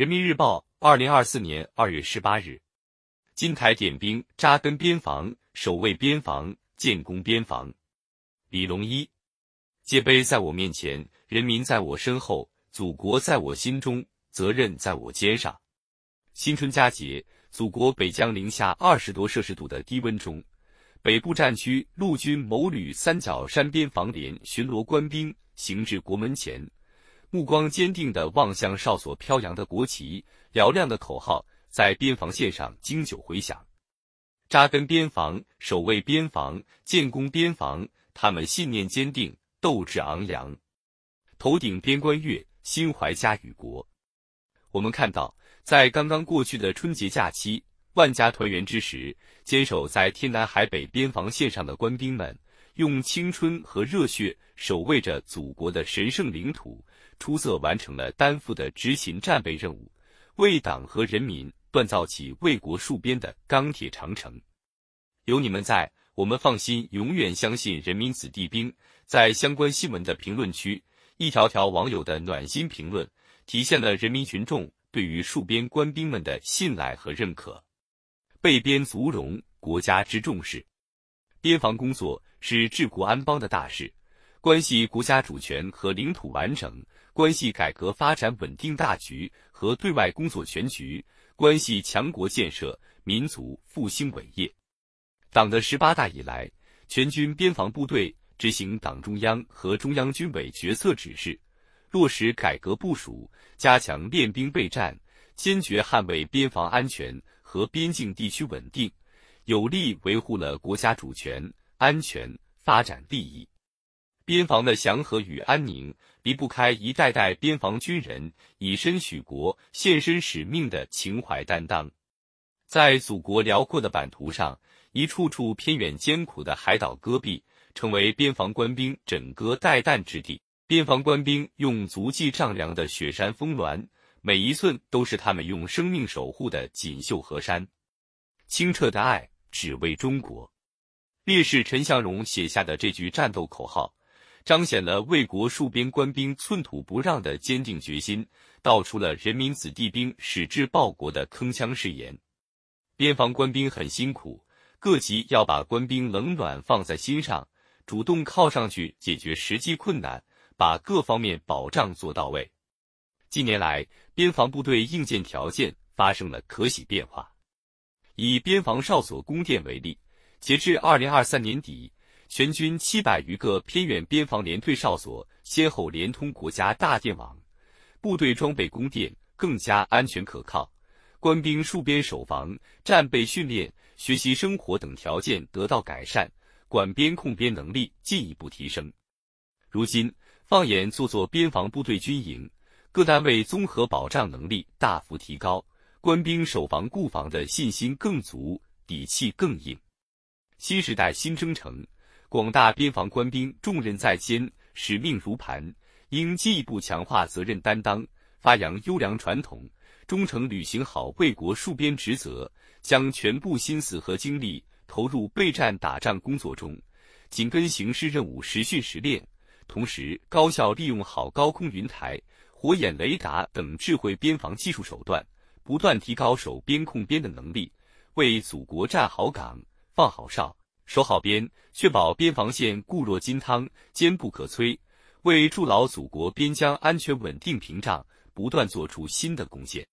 人民日报，二零二四年二月十八日，金台点兵扎根边防，守卫边防，建功边防。李龙一，界碑在我面前，人民在我身后，祖国在我心中，责任在我肩上。新春佳节，祖国北疆零下二十多摄氏度的低温中，北部战区陆军某旅三角山边防连巡逻官兵行至国门前。目光坚定地望向哨所飘扬的国旗，嘹亮的口号在边防线上经久回响。扎根边防，守卫边防，建功边防，他们信念坚定，斗志昂扬，头顶边关月，心怀家与国。我们看到，在刚刚过去的春节假期，万家团圆之时，坚守在天南海北边防线上的官兵们，用青春和热血守卫着祖国的神圣领土。出色完成了担负的执勤战备任务，为党和人民锻造起为国戍边的钢铁长城。有你们在，我们放心，永远相信人民子弟兵。在相关新闻的评论区，一条条网友的暖心评论，体现了人民群众对于戍边官兵们的信赖和认可。备边足荣，国家之重视。边防工作是治国安邦的大事，关系国家主权和领土完整。关系改革发展稳定大局和对外工作全局，关系强国建设、民族复兴伟业。党的十八大以来，全军边防部队执行党中央和中央军委决策指示，落实改革部署，加强练兵备战，坚决捍卫边防安全和边境地区稳定，有力维护了国家主权、安全、发展利益。边防的祥和与安宁，离不开一代代边防军人以身许国、献身使命的情怀担当。在祖国辽阔的版图上，一处处偏远艰苦的海岛戈壁，成为边防官兵枕戈待旦之地。边防官兵用足迹丈量的雪山峰峦，每一寸都是他们用生命守护的锦绣河山。清澈的爱，只为中国。烈士陈祥荣写下的这句战斗口号。彰显了为国戍边官兵寸土不让的坚定决心，道出了人民子弟兵矢志报国的铿锵誓言。边防官兵很辛苦，各级要把官兵冷暖放在心上，主动靠上去解决实际困难，把各方面保障做到位。近年来，边防部队硬件条件发生了可喜变化。以边防哨所供电为例，截至二零二三年底。全军七百余个偏远边防连队哨所先后连通国家大电网，部队装备供电更加安全可靠，官兵戍边守防、战备训练、学习生活等条件得到改善，管边控边能力进一步提升。如今，放眼座座边防部队军营，各单位综合保障能力大幅提高，官兵守防固防的信心更足，底气更硬。新时代新征程。广大边防官兵重任在肩，使命如磐，应进一步强化责任担当，发扬优良传统，忠诚履行好为国戍边职责，将全部心思和精力投入备战打仗工作中，紧跟形势任务实训实练，同时高效利用好高空云台、火眼雷达等智慧边防技术手段，不断提高守边控边的能力，为祖国站好岗、放好哨。守好边，确保边防线固若金汤、坚不可摧，为筑牢祖国边疆安全稳定屏障不断做出新的贡献。